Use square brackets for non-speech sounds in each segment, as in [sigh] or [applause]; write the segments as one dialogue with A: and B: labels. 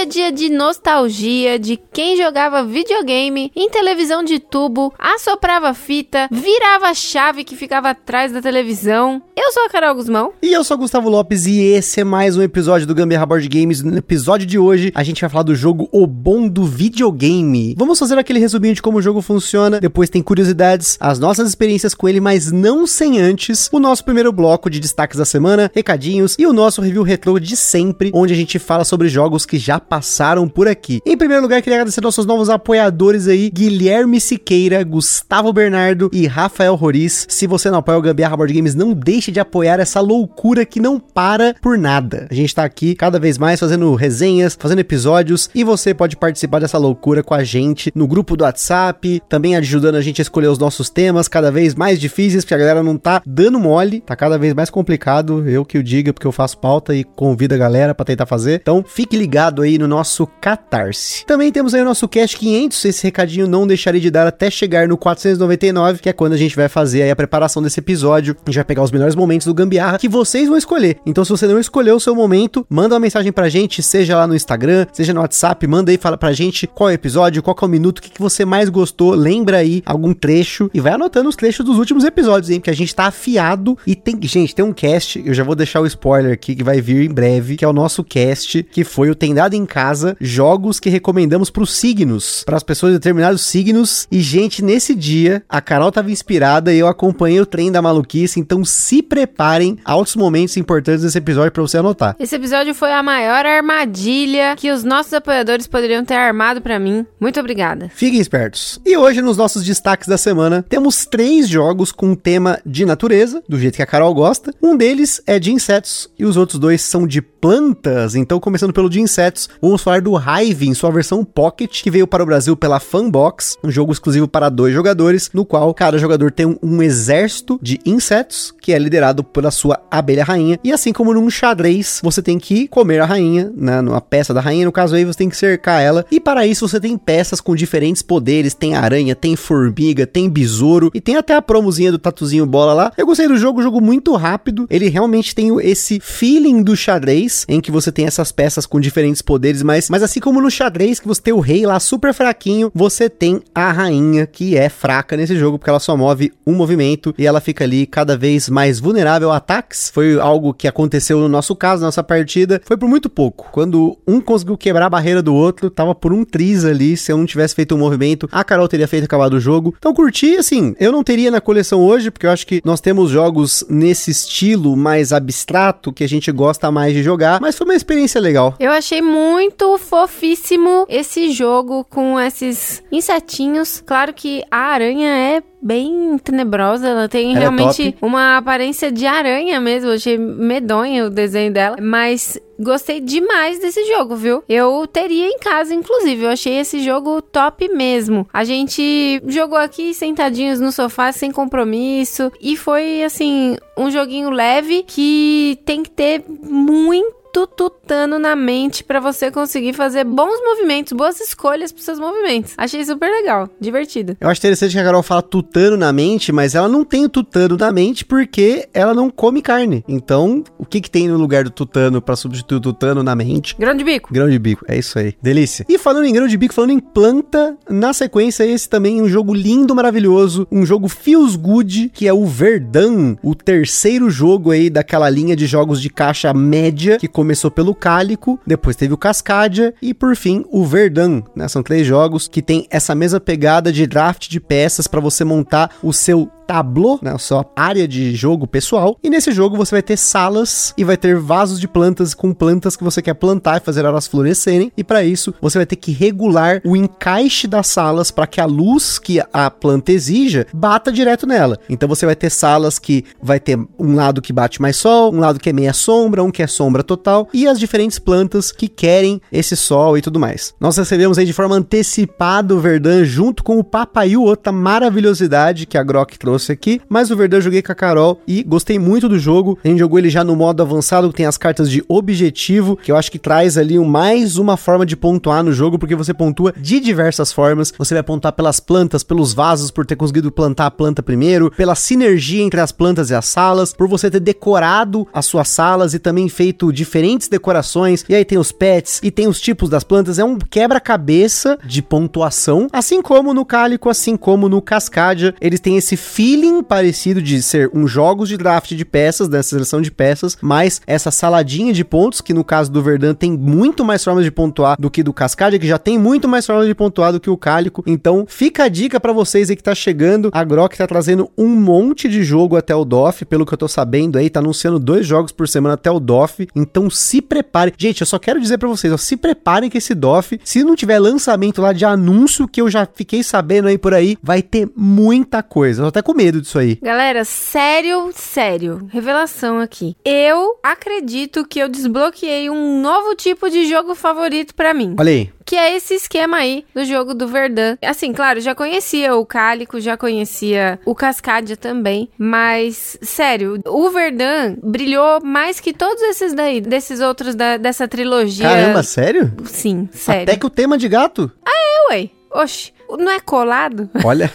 A: É dia de nostalgia de quem jogava videogame em televisão de tubo, assoprava fita, virava a chave que ficava atrás da televisão. Eu sou a Carol Guzmão.
B: E eu sou o Gustavo Lopes e esse é mais um episódio do Gambiarra Board Games. No episódio de hoje, a gente vai falar do jogo O Bom do Videogame. Vamos fazer aquele resuminho de como o jogo funciona, depois tem curiosidades, as nossas experiências com ele, mas não sem antes o nosso primeiro bloco de destaques da semana, recadinhos e o nosso review retrô de sempre, onde a gente fala sobre jogos que já passaram por aqui. Em primeiro lugar, queria agradecer nossos novos apoiadores aí, Guilherme Siqueira, Gustavo Bernardo e Rafael Roriz. Se você não apoia o Gambiarra Board Games, não deixe de apoiar essa loucura que não para por nada. A gente tá aqui cada vez mais fazendo resenhas, fazendo episódios e você pode participar dessa loucura com a gente no grupo do WhatsApp, também ajudando a gente a escolher os nossos temas cada vez mais difíceis, porque a galera não tá dando mole, tá cada vez mais complicado, eu que o diga, porque eu faço pauta e convido a galera para tentar fazer. Então, fique ligado aí no nosso Catarse. Também temos aí o nosso Cash 500, esse recadinho não deixarei de dar até chegar no 499, que é quando a gente vai fazer aí a preparação desse episódio. A gente vai pegar os melhores momentos do Gambiarra que vocês vão escolher. Então, se você não escolheu o seu momento, manda uma mensagem pra gente, seja lá no Instagram, seja no WhatsApp, manda aí, fala pra gente qual é o episódio, qual é o minuto, o que, que você mais gostou, lembra aí algum trecho e vai anotando os trechos dos últimos episódios, hein? Porque a gente tá afiado e tem, gente, tem um cast, eu já vou deixar o spoiler aqui que vai vir em breve, que é o nosso cast, que foi o Tem Dado em Casa, jogos que recomendamos pros signos, para as pessoas de determinados signos. E, gente, nesse dia, a Carol tava inspirada e eu acompanhei o trem da maluquice, então se preparem altos momentos importantes desse episódio para você anotar.
A: Esse episódio foi a maior armadilha que os nossos apoiadores poderiam ter armado para mim. Muito obrigada.
B: Fiquem espertos. E hoje, nos nossos destaques da semana, temos três jogos com tema de natureza, do jeito que a Carol gosta. Um deles é de insetos e os outros dois são de plantas. Então, começando pelo de insetos, vamos falar do Hive em sua versão Pocket, que veio para o Brasil pela Fanbox, um jogo exclusivo para dois jogadores, no qual cada jogador tem um, um exército de insetos, que é liderado pela sua abelha rainha. E assim como num xadrez, você tem que comer a rainha, né, numa peça da rainha, no caso aí você tem que cercar ela. E para isso você tem peças com diferentes poderes, tem aranha, tem formiga, tem besouro e tem até a promozinha do tatuzinho bola lá. Eu gostei do jogo, jogo muito rápido. Ele realmente tem esse feeling do xadrez, em que você tem essas peças com diferentes poderes, mas, mas assim como no xadrez, que você tem o rei lá super fraquinho, você tem a rainha que é fraca nesse jogo, porque ela só move um movimento e ela fica ali cada vez mais vulnerável a ataques. Foi algo que aconteceu no nosso caso, nossa partida. Foi por muito pouco. Quando um conseguiu quebrar a barreira do outro, tava por um triz ali. Se eu não tivesse feito um movimento, a Carol teria feito acabado o jogo. Então curti, assim, eu não teria na coleção hoje, porque eu acho que nós temos jogos nesse estilo mais abstrato que a gente gosta mais de jogar, mas foi uma experiência legal.
A: Eu achei muito fofíssimo esse jogo com esses insetinhos. Claro que a aranha é bem tenebrosa, ela tem
B: Ela é
A: realmente
B: top.
A: uma aparência de aranha mesmo. Eu achei medonho o desenho dela, mas gostei demais desse jogo, viu? Eu teria em casa, inclusive. Eu achei esse jogo top mesmo. A gente jogou aqui sentadinhos no sofá, sem compromisso, e foi assim, um joguinho leve que tem que ter muito tutano na mente pra você conseguir fazer bons movimentos, boas escolhas pros seus movimentos. Achei super legal, divertido.
B: Eu acho interessante que a Carol fala tutano na mente, mas ela não tem o tutano na mente porque ela não come carne. Então, o que que tem no lugar do tutano pra substituir o tutano na mente?
A: Grão de bico.
B: Grão de bico, é isso aí. Delícia. E falando em grão de bico, falando em planta, na sequência esse também um jogo lindo, maravilhoso, um jogo feels good, que é o Verdun, o terceiro jogo aí daquela linha de jogos de caixa média, que começou pelo Cálico, depois teve o Cascadia e por fim o Verdun, né? São três jogos que tem essa mesma pegada de draft de peças para você montar o seu tableau, né, a sua área de jogo pessoal. E nesse jogo você vai ter salas e vai ter vasos de plantas com plantas que você quer plantar e fazer elas florescerem. E para isso você vai ter que regular o encaixe das salas para que a luz que a planta exija bata direto nela. Então você vai ter salas que vai ter um lado que bate mais sol, um lado que é meia sombra, um que é sombra total. E as diferentes plantas que querem esse sol e tudo mais. Nós recebemos aí de forma antecipada o Verdun junto com o Papaiu, outra maravilhosidade que a Grok trouxe aqui, mas o Verdun eu joguei com a Carol e gostei muito do jogo. A gente jogou ele já no modo avançado, que tem as cartas de objetivo, que eu acho que traz ali mais uma forma de pontuar no jogo, porque você pontua de diversas formas. Você vai pontuar pelas plantas, pelos vasos, por ter conseguido plantar a planta primeiro, pela sinergia entre as plantas e as salas, por você ter decorado as suas salas e também feito diferentes decorações. E aí tem os pets e tem os tipos das plantas. É um quebra-cabeça de pontuação, assim como no Cálico, assim como no Cascadia. Eles têm esse feeling parecido de ser um jogos de draft de peças, dessa seleção de peças, mas essa saladinha de pontos, que no caso do Verdun tem muito mais formas de pontuar do que do Cascadia, que já tem muito mais formas de pontuar do que o Cálico. Então, fica a dica para vocês aí que tá chegando. A Grok tá trazendo um monte de jogo até o DOF, pelo que eu tô sabendo aí, tá anunciando dois jogos por semana até o DOF. Então, se preparem. Gente, eu só quero dizer para vocês, ó, se preparem que esse DOF, se não tiver lançamento lá de anúncio que eu já fiquei sabendo aí por aí, vai ter muita coisa. Eu até com medo disso aí.
A: Galera, sério, sério, revelação aqui. Eu acredito que eu desbloqueei um novo tipo de jogo favorito para mim.
B: Olha aí.
A: Que é esse esquema aí do jogo do Verdun. Assim, claro, já conhecia o Cálico, já conhecia o Cascadia também. Mas, sério, o Verdun brilhou mais que todos esses daí, desses outros da, dessa trilogia.
B: Caramba, sério?
A: Sim, sério.
B: Até que o tema de gato?
A: É, ué. Oxi. Não é colado? [laughs]
B: Olha,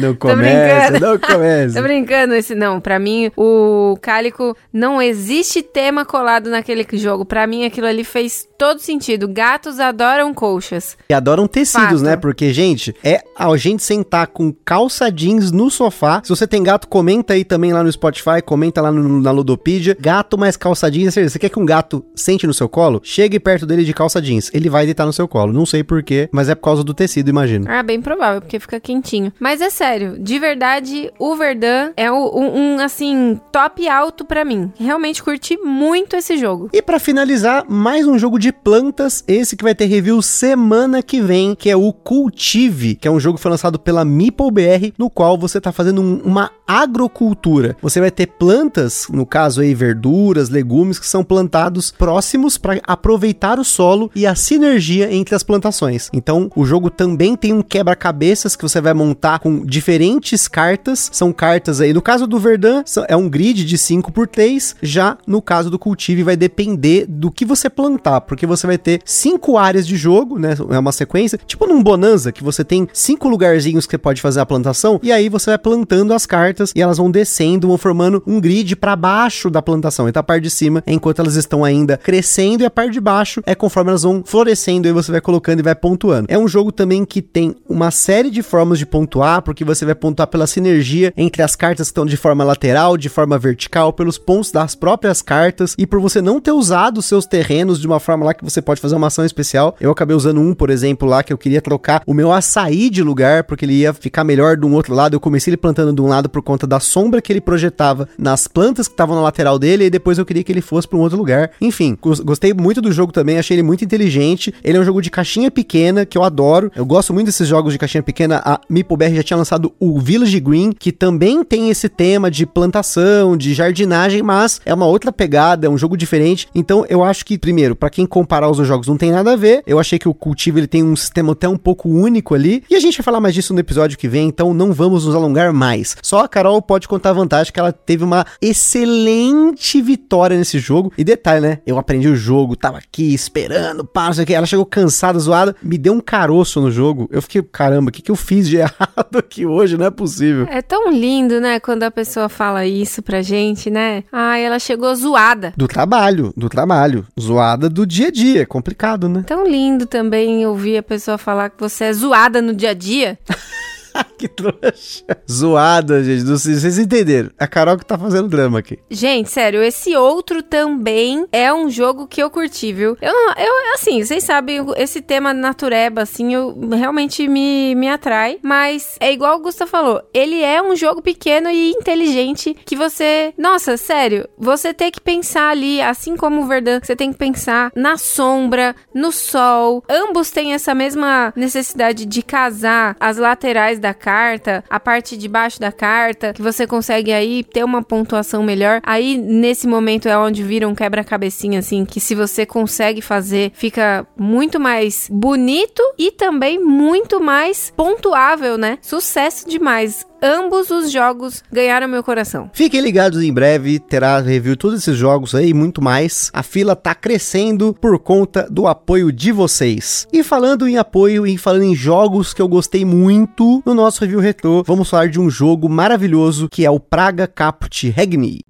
B: não começa, não começa.
A: Tô brincando, esse não. Pra mim, o Cálico não existe tema colado naquele jogo. Pra mim, aquilo ali fez todo sentido. Gatos adoram colchas.
B: E adoram tecidos, Fato. né? Porque, gente, é a gente sentar com calça jeans no sofá. Se você tem gato, comenta aí também lá no Spotify, comenta lá no, na Ludopedia. Gato mais calça jeans. Você quer que um gato sente no seu colo? Chegue perto dele de calça jeans. Ele vai deitar no seu colo. Não sei porquê, mas é por causa do tecido, imagino.
A: Ah, bem provável, porque fica quentinho. Mas é sério, de verdade, o Verdun é um, um assim, top alto para mim. Realmente curti muito esse jogo.
B: E para finalizar, mais um jogo de plantas, esse que vai ter review semana que vem, que é o Cultive, que é um jogo que foi lançado pela Meeple BR, no qual você tá fazendo um, uma agrocultura. Você vai ter plantas, no caso aí verduras, legumes que são plantados próximos para aproveitar o solo e a sinergia entre as plantações. Então, o jogo também tem um quebra-cabeças que você vai montar com diferentes cartas. São cartas aí, no caso do Verdun, é um grid de 5 por 3, já no caso do Cultive vai depender do que você plantar, porque você vai ter cinco áreas de jogo, né? É uma sequência, tipo num Bonanza, que você tem cinco lugarzinhos que você pode fazer a plantação, e aí você vai plantando as cartas e elas vão descendo, vão formando um grid para baixo da plantação. Então a parte de cima é enquanto elas estão ainda crescendo, e a parte de baixo é conforme elas vão florescendo, e você vai colocando e vai pontuando. É um jogo também que tem uma série de formas de pontuar, porque você vai pontuar pela sinergia entre as cartas que estão de forma lateral, de forma vertical, pelos pontos das próprias cartas, e por você não ter usado seus terrenos de uma forma lá que você pode fazer uma ação especial. Eu acabei usando um, por exemplo, lá que eu queria trocar o meu açaí de lugar, porque ele ia ficar melhor de um outro lado. Eu comecei ele plantando de um lado por conta da sombra que ele projetava nas plantas que estavam na lateral dele, e depois eu queria que ele fosse para um outro lugar. Enfim, gostei muito do jogo também, achei ele muito inteligente. Ele é um jogo de caixinha pequena, que eu adoro. Eu gosto muito desses jogos de caixinha pequena. A MipoBR já tinha lançado o Village Green, que também tem esse tema de plantação, de jardinagem, mas é uma outra pegada, é um jogo diferente. Então eu acho que, primeiro, para quem comparar os jogos não tem nada a ver. Eu achei que o Cultivo ele tem um sistema até um pouco único ali. E a gente vai falar mais disso no episódio que vem, então não vamos nos alongar mais. Só a Carol pode contar a vantagem que ela teve uma excelente vitória nesse jogo. E detalhe, né? Eu aprendi o jogo, tava aqui esperando, pá, não sei o que. Ela chegou cansada, zoada, me deu um caroço no jogo. Eu fiquei, caramba, o que, que eu fiz de [laughs] errado aqui hoje? Não é possível.
A: É tão lindo, né? Quando a pessoa fala isso pra gente, né? Ah, ela chegou zoada.
B: Do trabalho, do trabalho. Zoada do dia a dia. É complicado, né?
A: Tão lindo também ouvir a pessoa falar que você é zoada no dia a dia. [laughs] [laughs]
B: que trouxa. Zoada, gente. Vocês entenderam. A Carol que tá fazendo drama aqui.
A: Gente, sério, esse outro também é um jogo que eu curti, viu? Eu, eu assim, vocês sabem, esse tema natureba, assim, eu realmente me, me atrai. Mas é igual o Gusta falou, ele é um jogo pequeno e inteligente que você. Nossa, sério, você tem que pensar ali, assim como o Verdun, você tem que pensar na sombra, no sol. Ambos têm essa mesma necessidade de casar as laterais da carta, a parte de baixo da carta, que você consegue aí ter uma pontuação melhor. Aí nesse momento é onde vira um quebra-cabecinha assim, que se você consegue fazer, fica muito mais bonito e também muito mais pontuável, né? Sucesso demais ambos os jogos ganharam meu coração.
B: Fiquem ligados em breve, terá review todos esses jogos aí e muito mais. A fila tá crescendo por conta do apoio de vocês. E falando em apoio e falando em jogos que eu gostei muito no nosso review retrô, vamos falar de um jogo maravilhoso que é o Praga Caput Regni.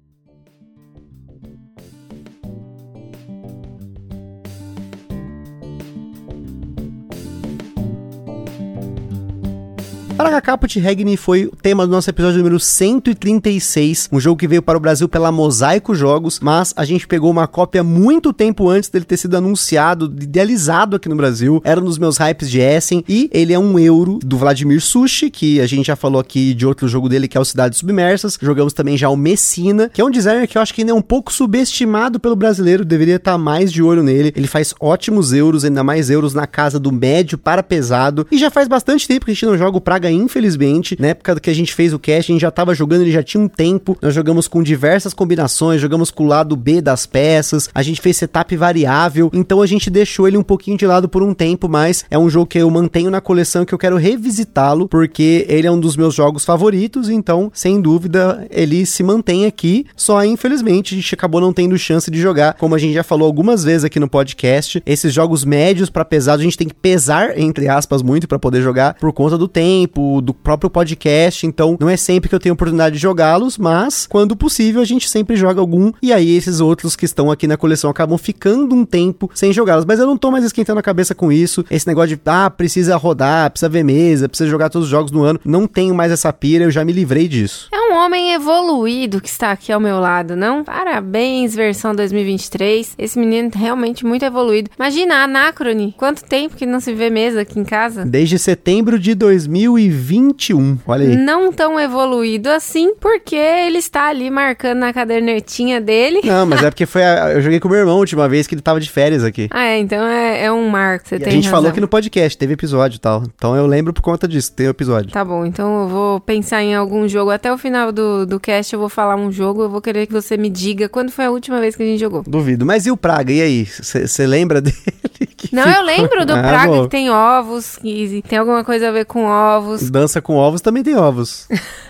B: Praga Caput Regni foi o tema do nosso episódio número 136, um jogo que veio para o Brasil pela Mosaico Jogos, mas a gente pegou uma cópia muito tempo antes dele ter sido anunciado, idealizado aqui no Brasil. Era um dos meus hypes de Essen e ele é um euro do Vladimir Sushi, que a gente já falou aqui de outro jogo dele que é o Cidades Submersas. Jogamos também já o Messina, que é um designer que eu acho que ainda é um pouco subestimado pelo brasileiro, deveria estar mais de olho nele. Ele faz ótimos euros, ainda mais euros na casa do médio para pesado. E já faz bastante tempo que a gente não joga o Praga infelizmente. Na época que a gente fez o cast, a gente já tava jogando, ele já tinha um tempo. Nós jogamos com diversas combinações, jogamos com o lado B das peças, a gente fez setup variável, então a gente deixou ele um pouquinho de lado por um tempo, mas é um jogo que eu mantenho na coleção que eu quero revisitá-lo, porque ele é um dos meus jogos favoritos, então, sem dúvida, ele se mantém aqui. Só infelizmente a gente acabou não tendo chance de jogar, como a gente já falou algumas vezes aqui no podcast. Esses jogos médios para pesado, a gente tem que pesar entre aspas muito para poder jogar por conta do tempo, do próprio podcast, então não é sempre que eu tenho oportunidade de jogá-los, mas quando possível a gente sempre joga algum e aí esses outros que estão aqui na coleção acabam ficando um tempo sem jogá-los, mas eu não tô mais esquentando a cabeça com isso, esse negócio de, ah, precisa rodar, precisa ver mesa, precisa jogar todos os jogos no ano, não tenho mais essa pira, eu já me livrei disso.
A: É um homem evoluído que está aqui ao meu lado, não? Parabéns, versão 2023, esse menino é realmente muito evoluído. Imagina, Anacrone, quanto tempo que não se vê mesa aqui em casa?
B: Desde setembro de 2020 2021. Olha aí.
A: Não tão evoluído assim, porque ele está ali marcando na cadernetinha dele.
B: Não, mas é [laughs] porque foi a, eu joguei com o meu irmão a última vez que ele tava de férias aqui.
A: Ah, é, então é, é um marco, você tem
B: A gente
A: razão.
B: falou aqui no podcast, teve episódio e tal. Então eu lembro por conta disso, tem episódio.
A: Tá bom, então eu vou pensar em algum jogo. Até o final do, do cast eu vou falar um jogo, eu vou querer que você me diga quando foi a última vez que a gente jogou.
B: Duvido. Mas e o Praga? E aí? Você lembra [laughs] dele?
A: Não, ficou... eu lembro do ah, Praga bom. que tem ovos, que tem alguma coisa a ver com ovos.
B: Dança com ovos também tem ovos.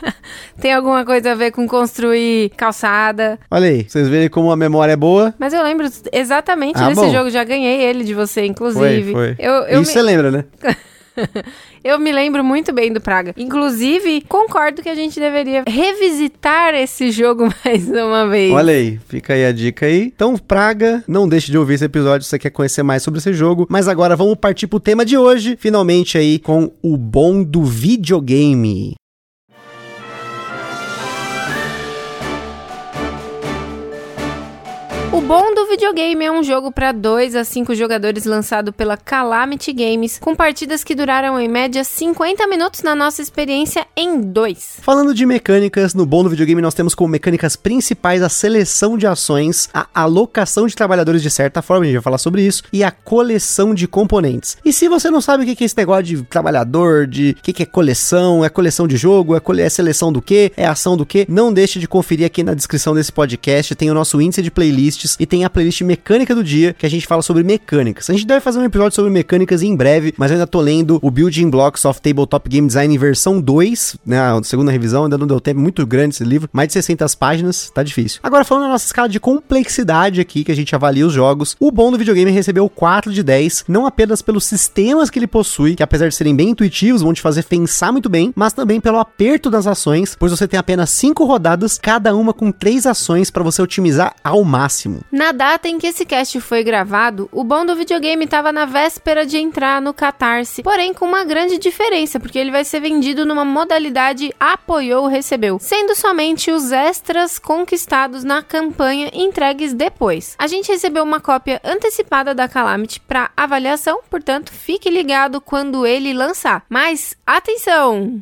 B: [laughs]
A: tem alguma coisa a ver com construir calçada.
B: Olha aí, vocês verem como a memória é boa.
A: Mas eu lembro exatamente ah, desse bom. jogo, já ganhei ele de você, inclusive.
B: Foi, foi.
A: Eu, eu
B: Isso você me... lembra, né? [laughs] [laughs]
A: eu me lembro muito bem do Praga. Inclusive, concordo que a gente deveria revisitar esse jogo [laughs] mais uma vez.
B: Olha aí, fica aí a dica aí. Então, Praga, não deixe de ouvir esse episódio se você quer conhecer mais sobre esse jogo. Mas agora vamos partir pro tema de hoje, finalmente aí com o bom do videogame.
A: O bom do videogame é um jogo para 2 a 5 jogadores lançado pela Calamity Games, com partidas que duraram em média 50 minutos na nossa experiência em 2.
B: Falando de mecânicas, no bom do videogame nós temos como mecânicas principais a seleção de ações, a alocação de trabalhadores de certa forma, a gente vai falar sobre isso, e a coleção de componentes. E se você não sabe o que é esse negócio de trabalhador, de o que é coleção, é coleção de jogo, é, é seleção do que, é ação do que, não deixe de conferir aqui na descrição desse podcast, tem o nosso índice de playlists e tem a playlist mecânica do dia, que a gente fala sobre mecânicas. A gente deve fazer um episódio sobre mecânicas em breve, mas eu ainda tô lendo o Building Blocks of Tabletop Game Design versão 2, né, a segunda revisão, ainda não deu tempo, muito grande esse livro, mais de 60 páginas, tá difícil. Agora falando da nossa escala de complexidade aqui, que a gente avalia os jogos, o bom do videogame recebeu 4 de 10, não apenas pelos sistemas que ele possui, que apesar de serem bem intuitivos, vão te fazer pensar muito bem, mas também pelo aperto das ações, pois você tem apenas 5 rodadas, cada uma com 3 ações para você otimizar ao máximo.
A: Na data em que esse cast foi gravado, o bom do videogame estava na véspera de entrar no Catarse, porém com uma grande diferença, porque ele vai ser vendido numa modalidade apoiou recebeu, sendo somente os extras conquistados na campanha entregues depois. A gente recebeu uma cópia antecipada da Calamity para avaliação, portanto, fique ligado quando ele lançar. Mas atenção!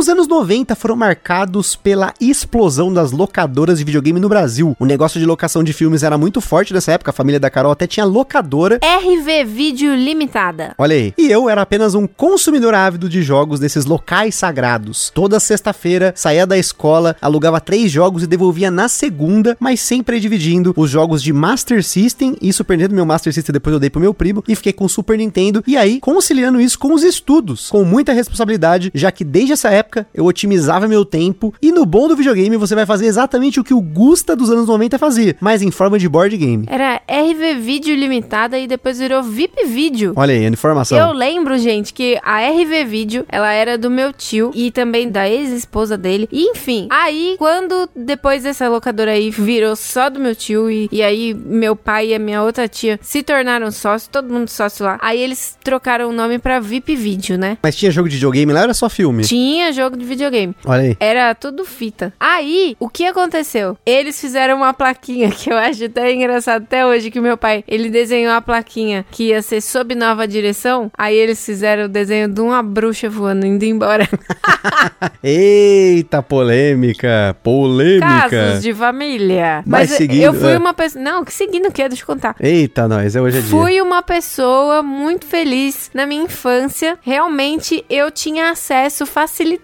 B: Os anos 90 foram marcados pela explosão das locadoras de videogame no Brasil. O negócio de locação de filmes era muito forte nessa época, a família da Carol até tinha locadora.
A: RV Vídeo Limitada.
B: Olha aí. E eu era apenas um consumidor ávido de jogos desses locais sagrados. Toda sexta-feira, saía da escola, alugava três jogos e devolvia na segunda, mas sempre dividindo os jogos de Master System e Super Nintendo. Meu Master System depois eu dei pro meu primo e fiquei com o Super Nintendo. E aí, conciliando isso com os estudos, com muita responsabilidade, já que desde essa época eu otimizava meu tempo. E no bom do videogame você vai fazer exatamente o que o Gusta dos anos 90 fazia, mas em forma de board game.
A: Era RV Vídeo Limitada e depois virou VIP Vídeo.
B: Olha aí, a informação.
A: Eu lembro, gente, que a RV Vídeo, ela era do meu tio e também da ex-esposa dele. E, enfim, aí quando depois dessa locadora aí virou só do meu tio e, e aí meu pai e a minha outra tia se tornaram sócios, todo mundo sócio lá. Aí eles trocaram o nome pra VIP Vídeo, né?
B: Mas tinha jogo de videogame lá era só filme?
A: Tinha jogo de videogame.
B: Olha aí.
A: Era tudo fita. Aí, o que aconteceu? Eles fizeram uma plaquinha [laughs] que eu acho até engraçado até hoje que meu pai, ele desenhou a plaquinha que ia ser sob nova direção. Aí eles fizeram o desenho de uma bruxa voando indo embora. [laughs]
B: Eita, polêmica, polêmica.
A: Casos de família.
B: Mas
A: Mas
B: seguindo,
A: eu fui
B: é.
A: uma pessoa, não, que seguindo o quê? Deixa eu contar.
B: Eita, nós, é hoje é dia.
A: Fui uma pessoa muito feliz na minha infância. Realmente eu tinha acesso facilitado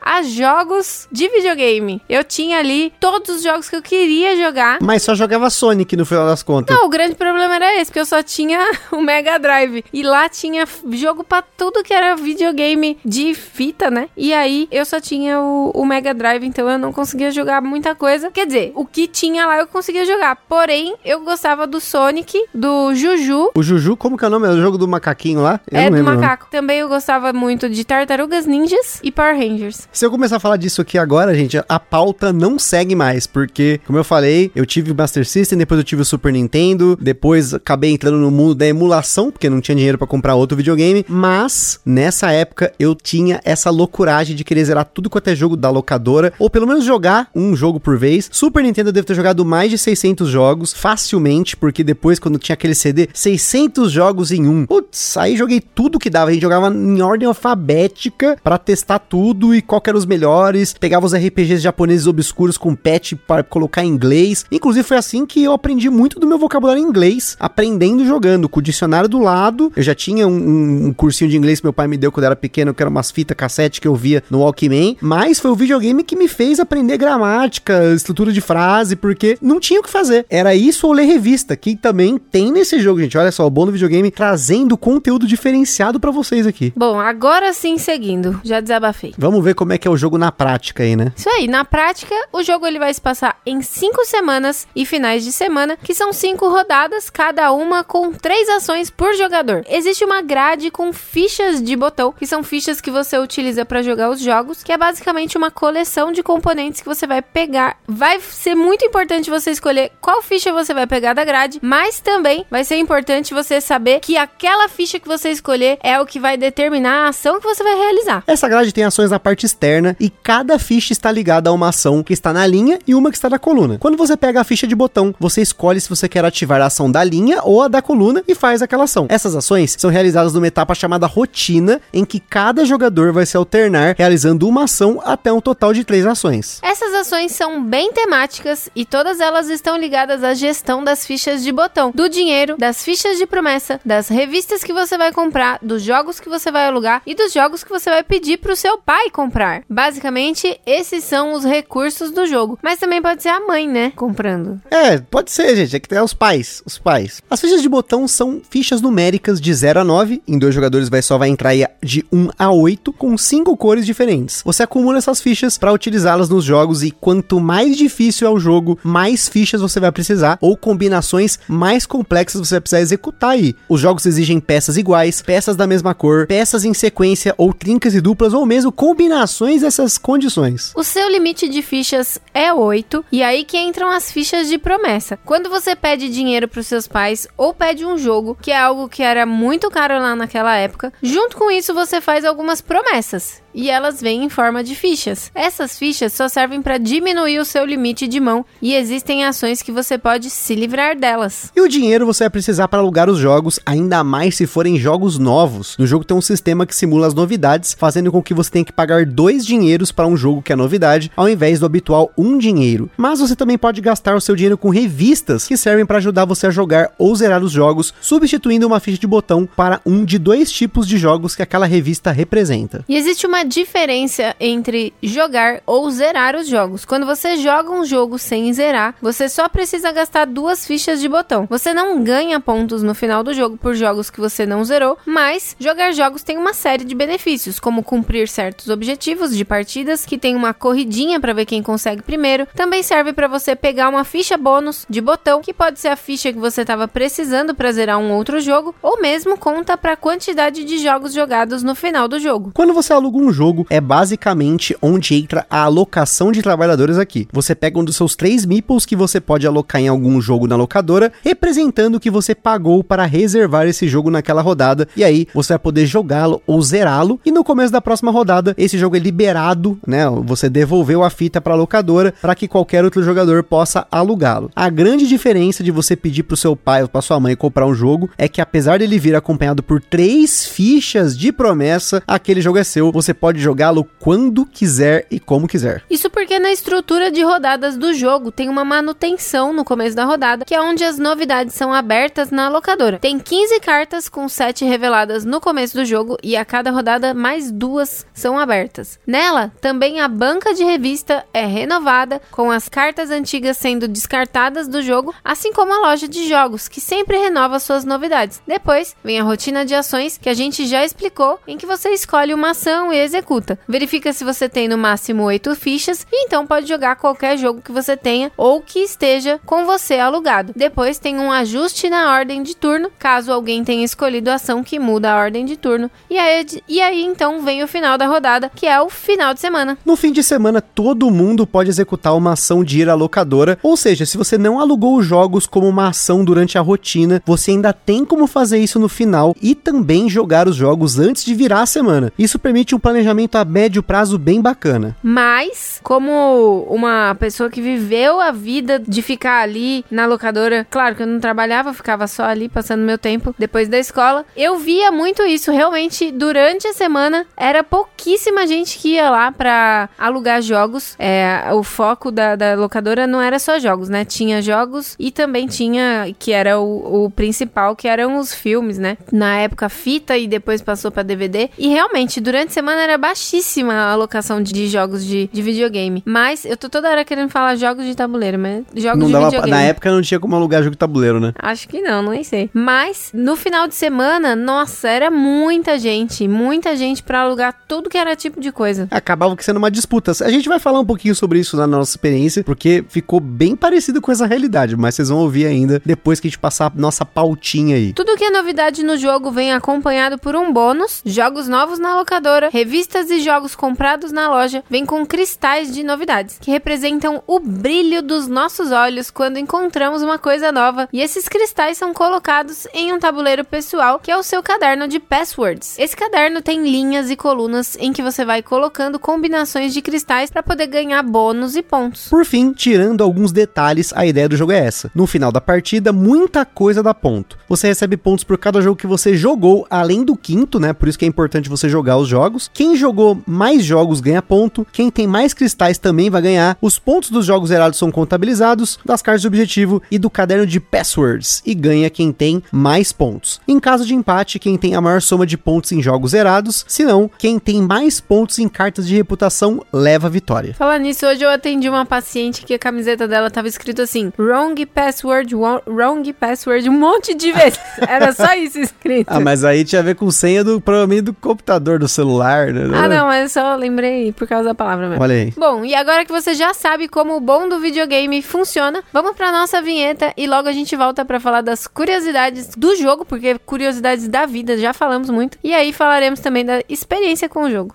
A: a jogos de videogame. Eu tinha ali todos os jogos que eu queria jogar.
B: Mas só jogava Sonic no final das contas.
A: Não, o grande problema era esse, porque eu só tinha [laughs] o Mega Drive. E lá tinha jogo pra tudo que era videogame de fita, né? E aí eu só tinha o, o Mega Drive, então eu não conseguia jogar muita coisa. Quer dizer, o que tinha lá eu conseguia jogar. Porém, eu gostava do Sonic, do Juju.
B: O Juju, como que é o nome? É o jogo do macaquinho lá? Eu
A: é do macaco. Também eu gostava muito de Tartarugas Ninjas e Power Rangers.
B: Se eu começar a falar disso aqui agora, gente, a pauta não segue mais, porque, como eu falei, eu tive o Master System, depois eu tive o Super Nintendo, depois acabei entrando no mundo da emulação, porque não tinha dinheiro pra comprar outro videogame, mas nessa época eu tinha essa loucuragem de querer zerar tudo quanto é jogo da locadora, ou pelo menos jogar um jogo por vez. Super Nintendo eu devo ter jogado mais de 600 jogos, facilmente, porque depois, quando tinha aquele CD, 600 jogos em um. Putz, aí joguei tudo que dava, a gente jogava em ordem alfabética pra testar tudo e qual que eram os melhores. Pegava os RPGs japoneses obscuros com patch para colocar em inglês. Inclusive foi assim que eu aprendi muito do meu vocabulário em inglês, aprendendo jogando, com o dicionário do lado. Eu já tinha um, um- cursinho de inglês que meu pai me deu quando eu era pequeno, que era umas fitas cassete que eu via no Walkman, mas foi o videogame que me fez aprender gramática, estrutura de frase, porque não tinha o que fazer. Era isso ou ler revista, que também tem nesse jogo, gente. Olha só, o bom do videogame trazendo conteúdo diferenciado pra vocês aqui.
A: Bom, agora sim, seguindo. Já desabafei.
B: Vamos ver como é que é o jogo na prática aí, né?
A: Isso aí, na prática, o jogo ele vai se passar em cinco semanas e finais de semana, que são cinco rodadas, cada uma com três ações por jogador. Existe uma grade com fichas de botão, que são fichas que você utiliza para jogar os jogos, que é basicamente uma coleção de componentes que você vai pegar. Vai ser muito importante você escolher qual ficha você vai pegar da grade, mas também vai ser importante você saber que aquela ficha que você escolher é o que vai determinar a ação que você vai realizar.
B: Essa grade tem ações na parte externa e cada ficha está ligada a uma ação que está na linha e uma que está na coluna. Quando você pega a ficha de botão, você escolhe se você quer ativar a ação da linha ou a da coluna e faz aquela ação. Essas ações são realizadas numa etapa chamada rotina, em que cada jogador vai se alternar realizando uma ação até um total de três ações.
A: Essas ações são bem temáticas e todas elas estão ligadas à gestão das fichas de botão, do dinheiro, das fichas de promessa, das revistas que você vai comprar, dos jogos que você vai alugar e dos jogos que você vai pedir pro seu pai comprar. Basicamente, esses são os recursos do jogo, mas também pode ser a mãe, né, comprando.
B: É, pode ser, gente. É que tem os pais. Os pais. As fichas de botão são fichas numéricas de 0 a 9. Em dois jogadores vai só vai entrar de 1 a 8, com cinco cores diferentes. Você acumula essas fichas para utilizá-las nos jogos e quanto mais difícil é o jogo, mais fichas você vai precisar ou combinações mais complexas você vai precisar executar aí. Os jogos exigem peças iguais, peças da mesma cor, peças em sequência ou trincas e duplas ou mesmo combinações dessas condições.
A: O seu limite de fichas é 8, e aí que entram as fichas de promessa. Quando você pede dinheiro pros seus pais ou pede um jogo, que é algo que era muito caro lá naquela época, junto com isso você faz algumas promessas e elas vêm em forma de fichas. Essas fichas só servem para diminuir o seu limite de mão e existem ações que você pode se livrar delas.
B: E o dinheiro você vai precisar para alugar os jogos, ainda mais se forem jogos novos. No jogo tem um sistema que simula as novidades, fazendo com que você tenha que pagar dois dinheiros para um jogo que é novidade, ao invés do habitual um dinheiro. Mas você também pode gastar o seu dinheiro com revistas que servem para ajudar você a jogar ou zerar os jogos, substituindo uma ficha de botão para um de dois tipos de jogos que aquela revista representa.
A: E existe uma diferença entre jogar ou zerar os jogos. Quando você joga um jogo sem zerar, você só precisa gastar duas fichas de botão. Você não ganha pontos no final do jogo por jogos que você não zerou, mas jogar jogos tem uma série de benefícios, como cumprir certos objetivos de partidas, que tem uma corridinha para ver quem consegue primeiro. Também serve para você pegar uma ficha bônus de botão, que pode ser a ficha que você estava precisando para zerar um outro jogo, ou mesmo conta para a quantidade de jogos jogados no final do jogo.
B: Quando você aluga um jogo, é basicamente onde entra a alocação de trabalhadores aqui. Você pega um dos seus três meeples que você pode alocar em algum jogo na locadora, representando que você pagou para reservar esse jogo naquela rodada, e aí você vai poder jogá-lo ou zerá-lo, e no começo da próxima rodada, esse jogo é liberado, né? Você devolveu a fita para a locadora para que qualquer outro jogador possa alugá-lo. A grande diferença de você pedir para o seu pai ou para sua mãe comprar um jogo é que apesar dele vir acompanhado por três fichas de promessa, aquele jogo é seu, você jogá-lo quando quiser e como quiser.
A: Isso porque na estrutura de rodadas do jogo tem uma manutenção no começo da rodada, que é onde as novidades são abertas na locadora. Tem 15 cartas com 7 reveladas no começo do jogo e a cada rodada mais duas são abertas. Nela, também a banca de revista é renovada, com as cartas antigas sendo descartadas do jogo, assim como a loja de jogos, que sempre renova suas novidades. Depois vem a rotina de ações que a gente já explicou, em que você escolhe uma ação e executa. Verifica se você tem no máximo 8 fichas e então pode jogar qualquer jogo que você tenha ou que esteja com você alugado. Depois tem um ajuste na ordem de turno, caso alguém tenha escolhido a ação que muda a ordem de turno. E aí, e aí então vem o final da rodada, que é o final de semana.
B: No fim de semana, todo mundo pode executar uma ação de ir à locadora, ou seja, se você não alugou os jogos como uma ação durante a rotina, você ainda tem como fazer isso no final e também jogar os jogos antes de virar a semana. Isso permite um planejamento a médio prazo bem bacana.
A: Mas, como uma pessoa que viveu a vida de ficar ali na locadora, claro que eu não trabalhava, ficava só ali passando meu tempo depois da escola, eu via muito isso. Realmente, durante a semana, era pouquíssima gente que ia lá pra alugar jogos. É, o foco da, da locadora não era só jogos, né? Tinha jogos e também tinha, que era o, o principal, que eram os filmes, né? Na época, fita e depois passou pra DVD. E realmente, durante a semana era baixíssima a alocação de, jogos de, de videogame. Mas eu tô toda hora querendo falar jogos de tabuleiro, mas jogos
B: Não
A: de
B: dava,
A: videogame.
B: na época não tinha como alugar jogo de tabuleiro, né?
A: Acho que não, nem sei. Mas no final de semana, nossa, era muita gente, muita gente pra alugar tudo que era tipo de coisa.
B: Acabava sendo uma disputa. A gente vai falar um pouquinho sobre isso na nossa experiência, porque ficou bem parecido com essa realidade, mas vocês vão ouvir ainda depois que a gente passar a nossa pautinha aí.
A: Tudo que é novidade no jogo vem acompanhado por um bônus, jogos novos na locadora, revistas e jogos comprados na loja, vem com cristais de novidades, que representam o brilho dos nossos olhos quando encontramos uma coisa nova. E esses cristais são colocados em um tabuleiro pessoal, que é o seu caderno de passwords. Esse caderno tem linhas e colunas em que você vai colocando combinações de cristais para poder ganhar bônus e pontos.
B: Por fim, tirando alguns detalhes, a ideia do jogo é essa. No final da partida, muita coisa dá ponto. Você recebe pontos por cada jogo que você jogou, além do quinto, né? Por isso que é importante você jogar os jogos. Quem jogou mais jogos ganha ponto. Quem tem mais cristais também vai ganhar. Os pontos dos jogos zerados são contabilizados, das cartas de objetivo e do caderno de passwords. E ganha quem tem mais pontos. Em caso de empate, quem tem a maior soma de pontos em jogos zerados. Se não, quem tem mais pontos em cartas de reputação leva a vitória.
A: Falar nisso, hoje eu atendi uma paciente que a camiseta dela tava escrito assim: wrong password, wo- wrong password, um monte de vezes. [laughs] Era só isso escrito.
B: Ah, mas aí tinha a ver com senha do, provavelmente do computador, do celular, né?
A: Ah, não, mas só lembrei por causa da palavra mesmo.
B: Olha aí.
A: Bom, e agora que você já sabe como o bom do videogame funciona, vamos pra nossa vinheta e logo a gente volta pra falar das curiosidades do jogo, porque curiosidades da vida já falamos muito. E aí falaremos também da experiência com o jogo.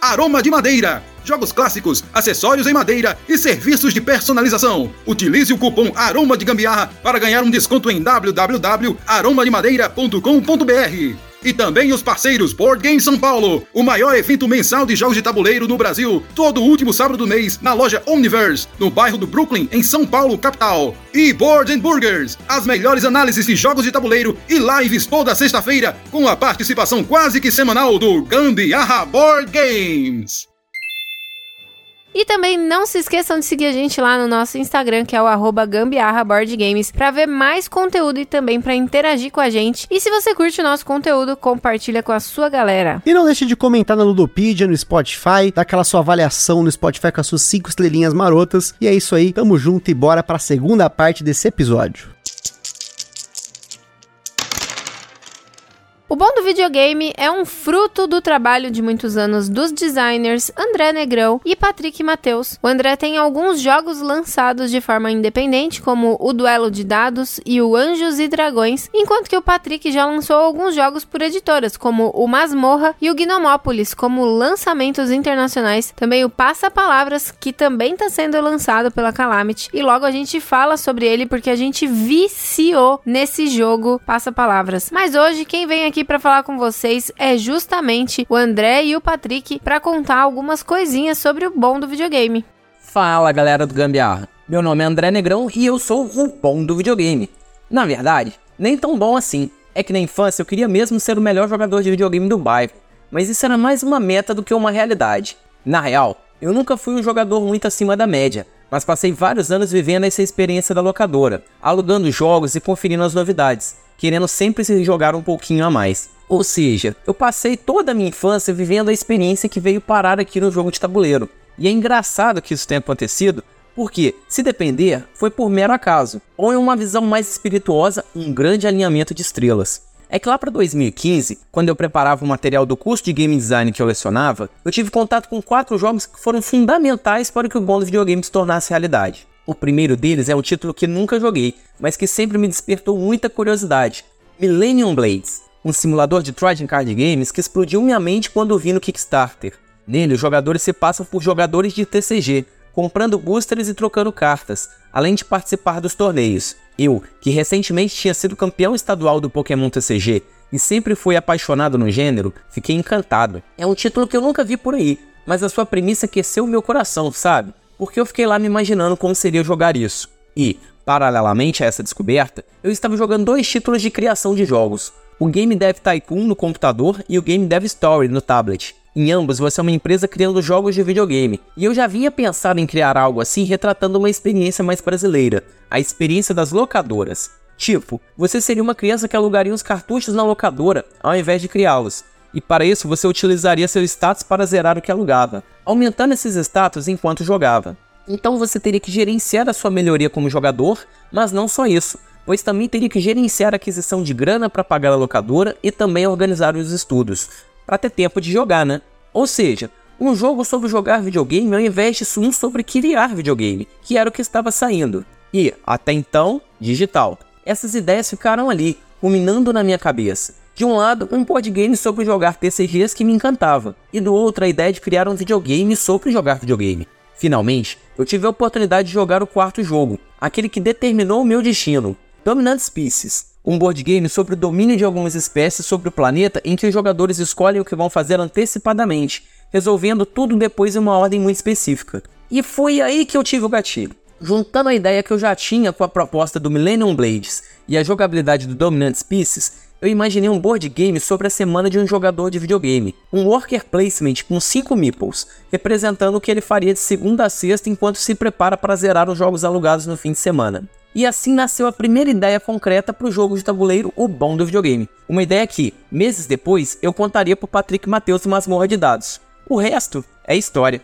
C: Aroma de Madeira. Jogos clássicos, acessórios em madeira e serviços de personalização. Utilize o cupom Aroma de Gambiarra para ganhar um desconto em www.aromademadeira.com.br. E também os parceiros Board Game São Paulo, o maior evento mensal de jogos de tabuleiro no Brasil, todo último sábado do mês, na loja Omniverse, no bairro do Brooklyn, em São Paulo, capital. E Board and Burgers, as melhores análises de jogos de tabuleiro e lives toda sexta-feira, com a participação quase que semanal do Gambiarra Board Games.
A: E também não se esqueçam de seguir a gente lá no nosso Instagram, que é o gambiarraboardgames, para ver mais conteúdo e também para interagir com a gente. E se você curte o nosso conteúdo, compartilha com a sua galera.
B: E não deixe de comentar na Ludopedia, no Spotify, dar aquela sua avaliação no Spotify com as suas cinco estrelinhas marotas. E é isso aí, tamo junto e bora para a segunda parte desse episódio.
A: O bom do videogame é um fruto do trabalho de muitos anos dos designers André Negrão e Patrick Mateus. O André tem alguns jogos lançados de forma independente, como o Duelo de Dados e o Anjos e Dragões, enquanto que o Patrick já lançou alguns jogos por editoras, como o Masmorra e o Gnomópolis, como lançamentos internacionais. Também o Passa Palavras, que também está sendo lançado pela Calamity, e logo a gente fala sobre ele porque a gente viciou nesse jogo Passa Palavras. Mas hoje quem vem aqui aqui para falar com vocês é justamente o André e o Patrick para contar algumas coisinhas sobre o bom do videogame.
D: Fala galera do Gambiarra, meu nome é André Negrão e eu sou o bom do videogame. Na verdade, nem tão bom assim. É que na infância eu queria mesmo ser o melhor jogador de videogame do bairro, mas isso era mais uma meta do que uma realidade. Na real, eu nunca fui um jogador muito acima da média, mas passei vários anos vivendo essa experiência da locadora, alugando jogos e conferindo as novidades querendo sempre se jogar um pouquinho a mais. Ou seja, eu passei toda a minha infância vivendo a experiência que veio parar aqui no jogo de tabuleiro. E é engraçado que isso tenha acontecido, porque, se depender, foi por mero acaso, ou em uma visão mais espirituosa, um grande alinhamento de estrelas. É que lá para 2015, quando eu preparava o material do curso de game design que eu lecionava, eu tive contato com quatro jogos que foram fundamentais para que o bom do videogame se tornasse realidade. O primeiro deles é um título que nunca joguei, mas que sempre me despertou muita curiosidade: Millennium Blades, um simulador de trading card games que explodiu minha mente quando vi no Kickstarter. Nele, os jogadores se passam por jogadores de TCG, comprando boosters e trocando cartas, além de participar dos torneios. Eu, que recentemente tinha sido campeão estadual do Pokémon TCG e sempre fui apaixonado no gênero, fiquei encantado. É um título que eu nunca vi por aí, mas a sua premissa aqueceu meu coração, sabe? Porque eu fiquei lá me imaginando como seria jogar isso. E, paralelamente a essa descoberta, eu estava jogando dois títulos de criação de jogos: o Game Dev Tycoon no computador e o Game Dev Story no tablet. Em ambos, você é uma empresa criando jogos de videogame, e eu já vinha pensando em criar algo assim retratando uma experiência mais brasileira, a experiência das locadoras. Tipo, você seria uma criança que alugaria os cartuchos na locadora, ao invés de criá-los, e para isso você utilizaria seu status para zerar o que alugava, aumentando esses status enquanto jogava. Então você teria que gerenciar a sua melhoria como jogador, mas não só isso, pois também teria que gerenciar a aquisição de grana para pagar a locadora e também organizar os estudos, para ter tempo de jogar, né? Ou seja, um jogo sobre jogar videogame ao invés de um sobre criar videogame, que era o que estava saindo. E, até então, digital. Essas ideias ficaram ali, ruminando na minha cabeça. De um lado, um board game sobre jogar TCGs que me encantava, e do outro a ideia de criar um videogame sobre jogar videogame. Finalmente, eu tive a oportunidade de jogar o quarto jogo, aquele que determinou o meu destino, Dominant Species, um board game sobre o domínio de algumas espécies sobre o planeta em que os jogadores escolhem o que vão fazer antecipadamente, resolvendo tudo depois em uma ordem muito específica. E foi aí que eu tive o gatilho. Juntando a ideia que eu já tinha com a proposta do Millennium Blades e a jogabilidade do Dominant Species, eu imaginei um board game sobre a semana de um jogador de videogame. Um worker placement com 5 meeples, representando o que ele faria de segunda a sexta enquanto se prepara para zerar os jogos alugados no fim de semana. E assim nasceu a primeira ideia concreta para o jogo de tabuleiro O Bom do Videogame. Uma ideia que, meses depois, eu contaria para Patrick Matheus Masmorra de Dados. O resto é história.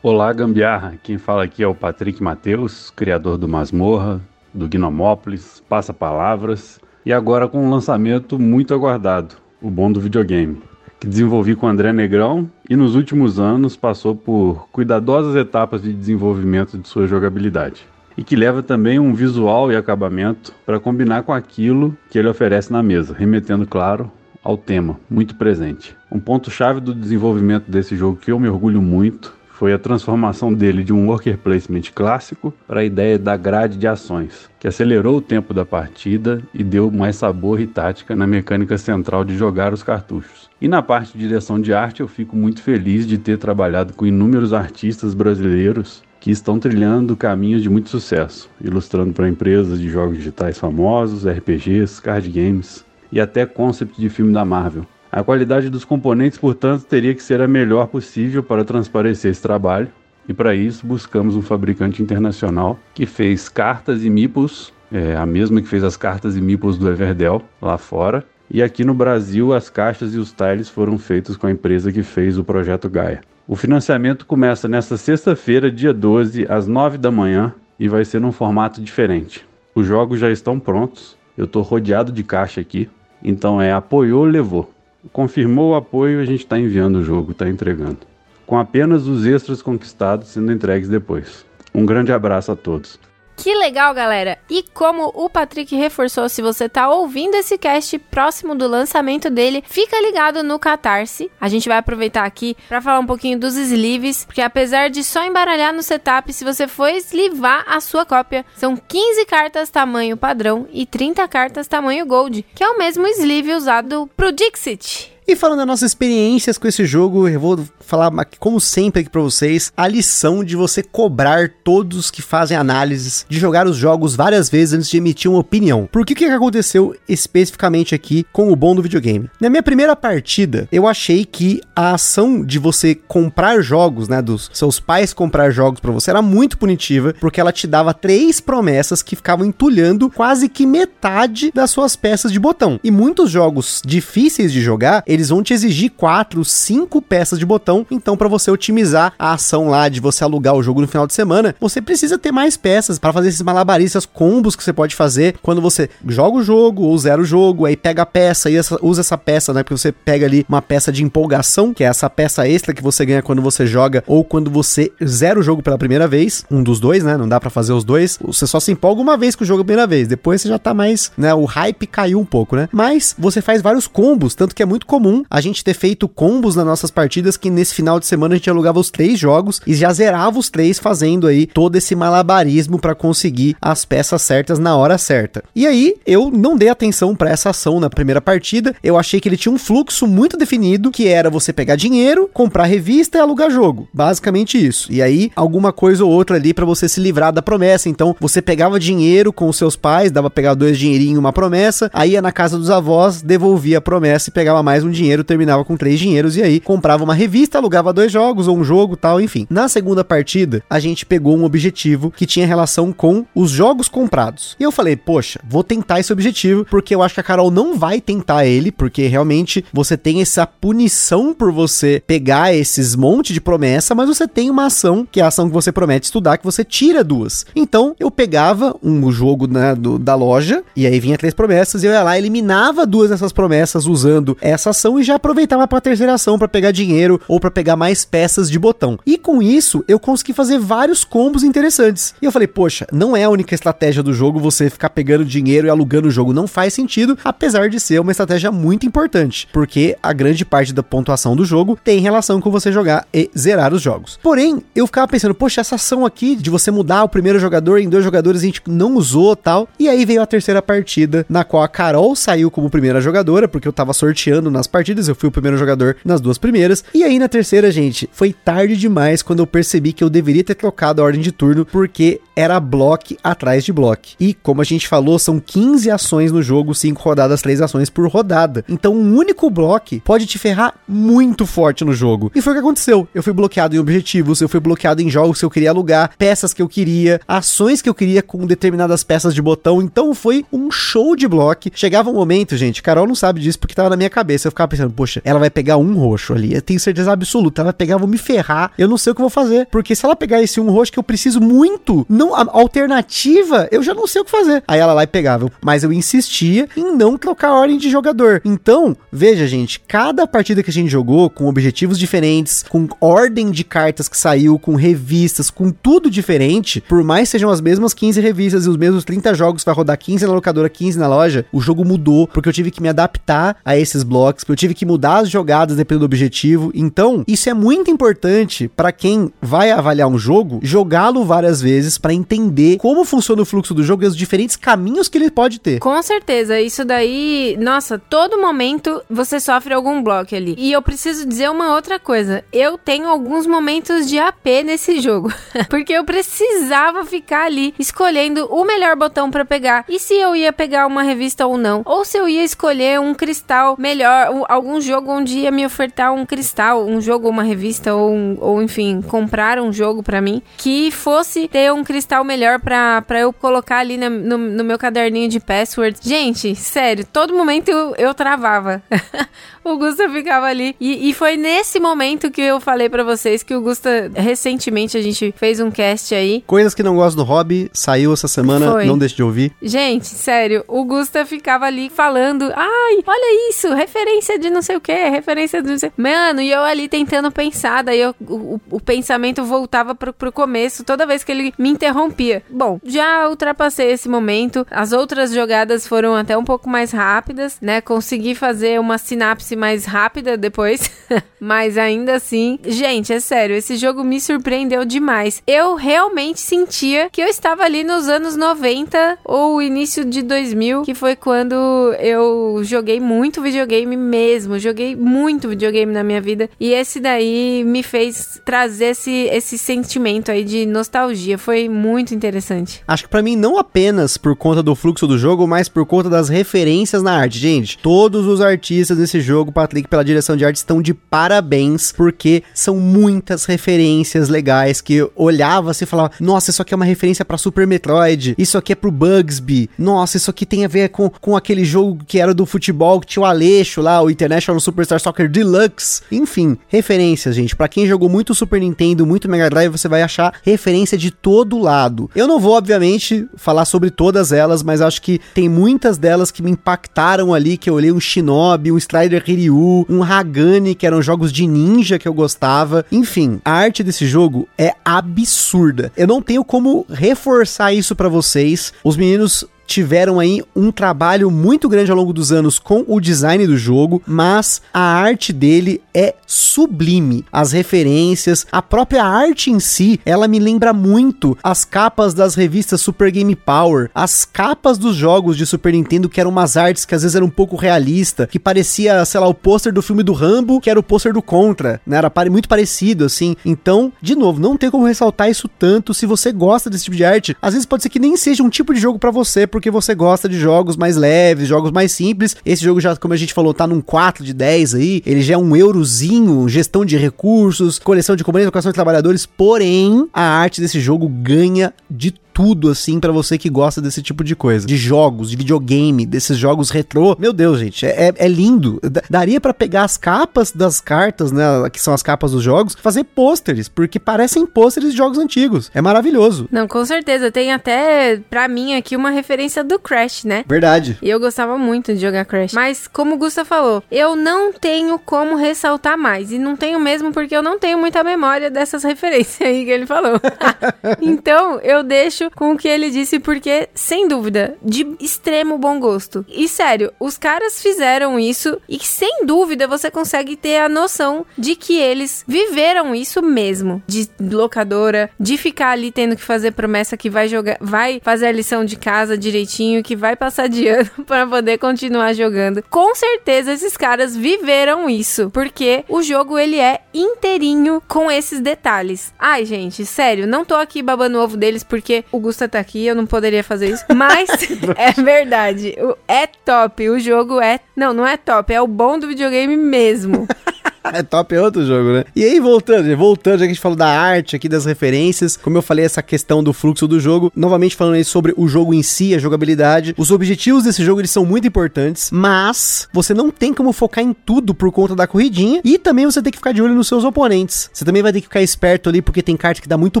E: Olá, Gambiarra. Quem fala aqui é o Patrick Matheus, criador do Masmorra, do Gnomópolis, Passa Palavras, e agora com um lançamento muito aguardado, O Bom do Videogame, que desenvolvi com André Negrão e nos últimos anos passou por cuidadosas etapas de desenvolvimento de sua jogabilidade e que leva também um visual e acabamento para combinar com aquilo que ele oferece na mesa, remetendo, claro, ao tema, muito presente. Um ponto-chave do desenvolvimento desse jogo que eu me orgulho muito foi a transformação dele de um worker placement clássico para a ideia da grade de ações, que acelerou o tempo da partida e deu mais sabor e tática na mecânica central de jogar os cartuchos. E na parte de direção de arte, eu fico muito feliz de ter trabalhado com inúmeros artistas brasileiros que estão trilhando caminhos de muito sucesso, ilustrando para empresas de jogos digitais famosos, RPGs, card games e até concept de filme da Marvel. A qualidade dos componentes, portanto, teria que ser a melhor possível para transparecer esse trabalho, e para isso buscamos um fabricante internacional que fez cartas e meeples, é, a mesma que fez as cartas e meeples do Everdell lá fora, e aqui no Brasil as caixas e os tiles foram feitos com a empresa que fez o projeto Gaia. O financiamento começa nesta sexta-feira, dia 12, às 9 da manhã, e vai ser num formato diferente. Os jogos já estão prontos, eu estou rodeado de caixa aqui, então é apoiou, levou. Confirmou o apoio, a gente está enviando o jogo, está entregando. Com apenas os extras conquistados sendo entregues depois. Um grande abraço a todos.
A: Que legal, galera! E como o Patrick reforçou, se você tá ouvindo esse cast próximo do lançamento dele, fica ligado no Catarse. A gente vai aproveitar aqui para falar um pouquinho dos sleeves, porque apesar de só embaralhar no setup, se você for eslivar a sua cópia, são 15 cartas tamanho padrão e 30 cartas tamanho gold, que é o mesmo sleeve usado pro Dixit.
B: E falando das nossas experiências com esse jogo, eu vou falar, como sempre aqui pra vocês, a lição de você cobrar todos que fazem análises, de jogar os jogos várias vezes antes de emitir uma opinião. Por que que aconteceu especificamente aqui com o bom do videogame? Na minha primeira partida, eu achei que a ação de você comprar jogos, né, dos seus pais comprar jogos para você era muito punitiva, porque ela te dava três promessas que ficavam entulhando quase que metade das suas peças de botão. E muitos jogos difíceis de jogar, eles vão te exigir quatro, cinco peças de botão. Então, para você otimizar a ação lá de você alugar o jogo no final de semana, você precisa ter mais peças para fazer esses malabaristas, combos que você pode fazer quando você joga o jogo ou zera o jogo, aí pega a peça e essa, usa essa peça, né? Porque você pega ali uma peça de empolgação, que é essa peça extra que você ganha quando você joga ou quando você zera o jogo pela primeira vez. Um dos dois, né? Não dá para fazer os dois. Você só se empolga uma vez com o jogo a primeira vez. Depois você já tá mais, né? O hype caiu um pouco, né? Mas você faz vários combos, tanto que é muito comum comum a gente ter feito combos nas nossas partidas que nesse final de semana a gente alugava os três jogos e já zerava os três fazendo aí todo esse malabarismo para conseguir as peças certas na hora certa. E aí eu não dei atenção para essa ação na primeira partida, eu achei que ele tinha um fluxo muito definido, que era você pegar dinheiro, comprar revista e alugar jogo. Basicamente isso. E aí alguma coisa ou outra ali para você se livrar da promessa. Então você pegava dinheiro com os seus pais, dava pegar dois dinheirinhos, uma promessa, aí ia na casa dos avós, devolvia a promessa e pegava mais um dinheiro, terminava com três dinheiros e aí comprava uma revista, alugava dois jogos ou um jogo tal, enfim. Na segunda partida, a gente pegou um objetivo que tinha relação com os jogos comprados. E eu falei, poxa, vou tentar esse objetivo, porque eu acho que a Carol não vai tentar ele, porque realmente você tem essa punição por você pegar esses monte de promessa, mas você tem uma ação, que é a ação que você promete estudar, que você tira duas. Então, eu pegava um jogo né, do, da loja, e aí vinha três promessas, e eu ia lá, eliminava duas dessas promessas usando essa ação e já aproveitava para terceira ação para pegar dinheiro ou para pegar mais peças de botão. E com isso, eu consegui fazer vários combos interessantes. E eu falei, poxa, não é a única estratégia do jogo você ficar pegando dinheiro e alugando o jogo, não faz sentido, apesar de ser uma estratégia muito importante, porque a grande parte da pontuação do jogo tem relação com você jogar e zerar os jogos. Porém, eu ficava pensando, poxa, essa ação aqui de você mudar o primeiro jogador em dois jogadores a gente não usou tal. E aí veio a terceira partida, na qual a Carol saiu como primeira jogadora, porque eu tava sorteando nas partidas, eu fui o primeiro jogador nas duas primeiras. E aí na terceira, gente, foi tarde demais quando eu percebi que eu deveria ter trocado a ordem de turno, porque era bloco atrás de bloco. E como a gente falou, são 15 ações no jogo, 5 rodadas, 3 ações por rodada. Então um único bloco pode te ferrar muito forte no jogo. E foi o que aconteceu. Eu fui bloqueado em objetivos, eu fui bloqueado em jogos que eu queria alugar, peças que eu queria, ações que eu queria com determinadas peças de botão. Então foi um show de bloco. Chegava um momento, gente, Carol não sabe disso porque tava na minha cabeça. Eu ficava pensando, poxa, ela vai pegar um roxo ali. Eu tenho certeza absoluta. Ela vai pegar, vou me ferrar. Eu não sei o que eu vou fazer. Porque se ela pegar esse um roxo que eu preciso muito, não a alternativa, eu já não sei o que fazer. Aí ela lá e pegava. Mas eu insistia em não trocar a ordem de jogador. Então, veja, gente, cada partida que a gente jogou com objetivos diferentes, com ordem de cartas que saiu, com revistas, com tudo diferente, por mais sejam as mesmas 15 revistas e os mesmos 30 jogos, vai rodar 15 na locadora, 15 na loja, o jogo mudou, porque eu tive que me adaptar a esses blocos, eu tive que mudar as jogadas dependendo do objetivo. Então, isso é muito importante para quem vai avaliar um jogo, jogá-lo várias vezes para entender como funciona o fluxo do jogo e os diferentes caminhos que ele pode ter.
A: Com certeza, isso daí, nossa, todo momento você sofre algum bloco ali. E eu preciso dizer uma outra coisa. Eu tenho alguns momentos de AP nesse jogo, [laughs] porque eu precisava ficar ali escolhendo o melhor botão para pegar. E se eu ia pegar uma revista ou não, ou se eu ia escolher um cristal melhor, algum jogo onde ia me ofertar um cristal, um jogo, uma revista ou, um, ou enfim, comprar um jogo para mim que fosse ter um cristal melhor para eu colocar ali no, no, no, meu caderninho de password. Gente, sério, todo momento eu, eu travava. [laughs] o Gusta ficava ali. E, e, foi nesse momento que eu falei para vocês que o Gusta, recentemente, a gente fez um cast aí.
B: Coisas que não gosto do hobby, saiu essa semana, foi. não deixe de ouvir.
A: Gente, sério, o Gusta ficava ali falando: ai, olha isso, referência de não sei o que, referência de não sei. Mano, e eu ali tentando pensar, daí eu, o, o, pensamento voltava pro, pro começo toda vez que ele me interrompia. Bom, já ultrapassei esse momento, as outras jogadas foram até um pouco mais rápidas, né? Consegui fazer uma sinapse mais rápida depois, [laughs] mas ainda assim, gente, é sério, esse jogo me surpreendeu demais. Eu realmente sentia que eu estava ali nos anos 90 ou início de 2000, que foi quando eu joguei muito videogame mesmo, joguei muito videogame na minha vida e esse daí me fez trazer esse, esse sentimento aí de nostalgia, foi muito interessante.
B: Acho que para mim não apenas por conta do fluxo do jogo, mas por conta das referências na arte, gente. Todos os artistas desse jogo jogo, Patrick, pela direção de arte, estão de parabéns, porque são muitas referências legais que eu olhava assim e falava: Nossa, isso aqui é uma referência para Super Metroid, isso aqui é pro Bugsby, nossa, isso aqui tem a ver com, com aquele jogo que era do futebol que tinha o Aleixo lá, o International Superstar Soccer Deluxe. Enfim, referências, gente. Para quem jogou muito Super Nintendo, muito Mega Drive, você vai achar referência de todo lado. Eu não vou, obviamente, falar sobre todas elas, mas acho que tem muitas delas que me impactaram ali, que eu olhei um Shinobi, um Strider Kiryu, um Hagane, que eram jogos de ninja que eu gostava. Enfim, a arte desse jogo é absurda. Eu não tenho como reforçar isso para vocês. Os meninos tiveram aí um trabalho muito grande ao longo dos anos com o design do jogo, mas a arte dele é sublime. As referências, a própria arte em si, ela me lembra muito as capas das revistas Super Game Power, as capas dos jogos de Super Nintendo que eram umas artes que às vezes eram um pouco realista, que parecia, sei lá, o pôster do filme do Rambo, que era o pôster do Contra, né? Era muito parecido assim. Então, de novo, não tem como ressaltar isso tanto se você gosta desse tipo de arte. Às vezes pode ser que nem seja um tipo de jogo para você, porque porque você gosta de jogos mais leves, jogos mais simples. Esse jogo já, como a gente falou, tá num 4 de 10 aí. Ele já é um eurozinho, gestão de recursos, coleção de componentes, educação de trabalhadores. Porém, a arte desse jogo ganha de tudo, assim, para você que gosta desse tipo de coisa. De jogos, de videogame, desses jogos retrô. Meu Deus, gente, é, é, é lindo. daria para pegar as capas das cartas, né, que são as capas dos jogos, fazer pôsteres, porque parecem pôsteres de jogos antigos. É maravilhoso.
A: Não, com certeza. Tem até, pra mim, aqui uma referência do Crash, né?
B: Verdade.
A: E eu gostava muito de jogar Crash. Mas, como o Gusta falou, eu não tenho como ressaltar mais. E não tenho mesmo porque eu não tenho muita memória dessas [laughs] referências aí que ele falou. [laughs] então, eu deixo com o que ele disse, porque, sem dúvida, de extremo bom gosto. E sério, os caras fizeram isso e, sem dúvida, você consegue ter a noção de que eles viveram isso mesmo. De locadora, de ficar ali tendo que fazer promessa que vai jogar, vai fazer a lição de casa direitinho, que vai passar de [laughs] ano para poder continuar jogando. Com certeza esses caras viveram isso, porque o jogo ele é inteirinho com esses detalhes. Ai, gente, sério, não tô aqui babando ovo deles porque o Gusta tá aqui, eu não poderia fazer isso, mas [laughs] [laughs] é verdade. É top, o jogo é, não, não é top, é o bom do videogame mesmo. [laughs] [laughs]
B: é top é outro jogo, né? E aí, voltando, voltando, já que a gente falou da arte aqui, das referências, como eu falei, essa questão do fluxo do jogo, novamente falando aí sobre o jogo em si, a jogabilidade, os objetivos desse jogo, eles são muito importantes, mas você não tem como focar em tudo por conta da corridinha, e também você tem que ficar de olho nos seus oponentes. Você também vai ter que ficar esperto ali, porque tem carta que dá muito